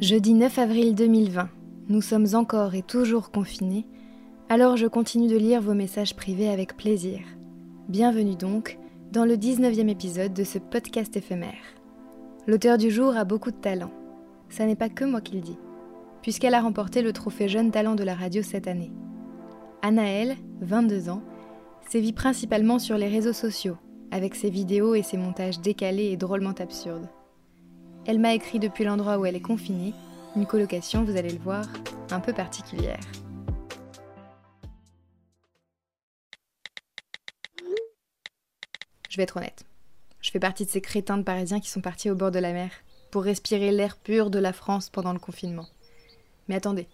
Jeudi 9 avril 2020, nous sommes encore et toujours confinés, alors je continue de lire vos messages privés avec plaisir. Bienvenue donc dans le 19e épisode de ce podcast éphémère. L'auteur du jour a beaucoup de talent. Ça n'est pas que moi qui le dis, puisqu'elle a remporté le trophée Jeune Talent de la radio cette année. Anaëlle, 22 ans, sévit principalement sur les réseaux sociaux, avec ses vidéos et ses montages décalés et drôlement absurdes. Elle m'a écrit depuis l'endroit où elle est confinée, une colocation, vous allez le voir, un peu particulière. Je vais être honnête. Je fais partie de ces crétins de Parisiens qui sont partis au bord de la mer pour respirer l'air pur de la France pendant le confinement. Mais attendez.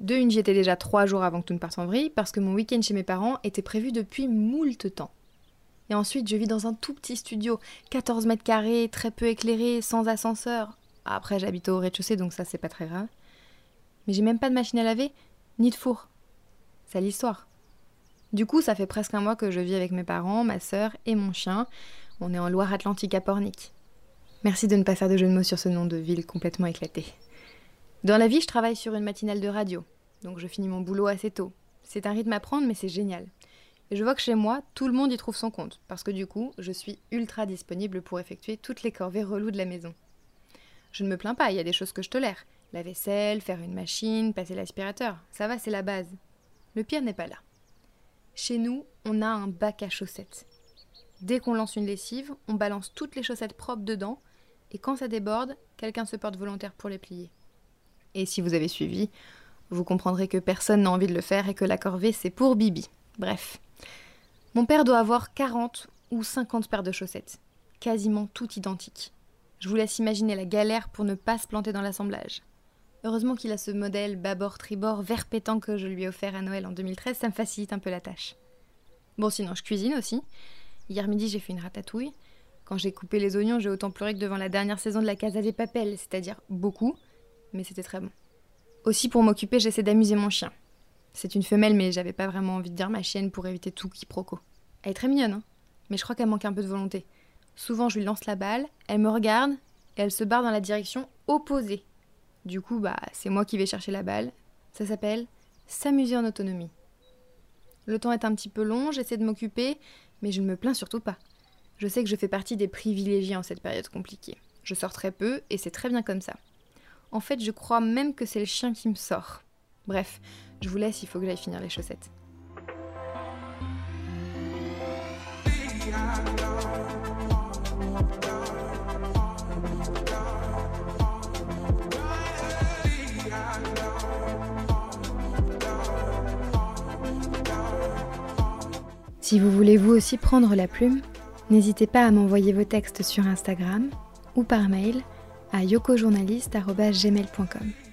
De une, j'y étais déjà trois jours avant que tout ne parte en vrille parce que mon week-end chez mes parents était prévu depuis moult temps. Et ensuite, je vis dans un tout petit studio, 14 mètres carrés, très peu éclairé, sans ascenseur. Après, j'habite au rez-de-chaussée, donc ça, c'est pas très grave. Mais j'ai même pas de machine à laver, ni de four. C'est l'histoire. Du coup, ça fait presque un mois que je vis avec mes parents, ma sœur et mon chien. On est en Loire-Atlantique à Pornic. Merci de ne pas faire de jeu de mots sur ce nom de ville complètement éclaté. Dans la vie, je travaille sur une matinale de radio, donc je finis mon boulot assez tôt. C'est un rythme à prendre, mais c'est génial. Et je vois que chez moi, tout le monde y trouve son compte, parce que du coup, je suis ultra disponible pour effectuer toutes les corvées reloues de la maison. Je ne me plains pas, il y a des choses que je tolère. La vaisselle, faire une machine, passer l'aspirateur, ça va, c'est la base. Le pire n'est pas là. Chez nous, on a un bac à chaussettes. Dès qu'on lance une lessive, on balance toutes les chaussettes propres dedans, et quand ça déborde, quelqu'un se porte volontaire pour les plier. Et si vous avez suivi, vous comprendrez que personne n'a envie de le faire et que la corvée, c'est pour Bibi. Bref. Mon père doit avoir 40 ou 50 paires de chaussettes, quasiment toutes identiques. Je vous laisse imaginer la galère pour ne pas se planter dans l'assemblage. Heureusement qu'il a ce modèle bâbord-tribord vert pétant que je lui ai offert à Noël en 2013, ça me facilite un peu la tâche. Bon, sinon, je cuisine aussi. Hier midi, j'ai fait une ratatouille. Quand j'ai coupé les oignons, j'ai autant pleuré que devant la dernière saison de la Casa des Papels, c'est-à-dire beaucoup, mais c'était très bon. Aussi, pour m'occuper, j'essaie d'amuser mon chien. C'est une femelle, mais j'avais pas vraiment envie de dire ma chienne pour éviter tout quiproquo. Elle est très mignonne, hein mais je crois qu'elle manque un peu de volonté. Souvent, je lui lance la balle, elle me regarde et elle se barre dans la direction opposée. Du coup, bah, c'est moi qui vais chercher la balle. Ça s'appelle s'amuser en autonomie. Le temps est un petit peu long, j'essaie de m'occuper, mais je ne me plains surtout pas. Je sais que je fais partie des privilégiés en cette période compliquée. Je sors très peu et c'est très bien comme ça. En fait, je crois même que c'est le chien qui me sort. Bref, je vous laisse, il faut que j'aille finir les chaussettes. Si vous voulez vous aussi prendre la plume, n'hésitez pas à m'envoyer vos textes sur Instagram ou par mail à yokojournaliste.gmail.com.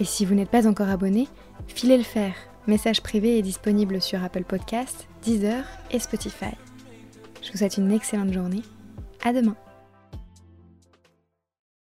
Et si vous n'êtes pas encore abonné, filez le faire. Message privé est disponible sur Apple Podcasts, Deezer et Spotify. Je vous souhaite une excellente journée. À demain.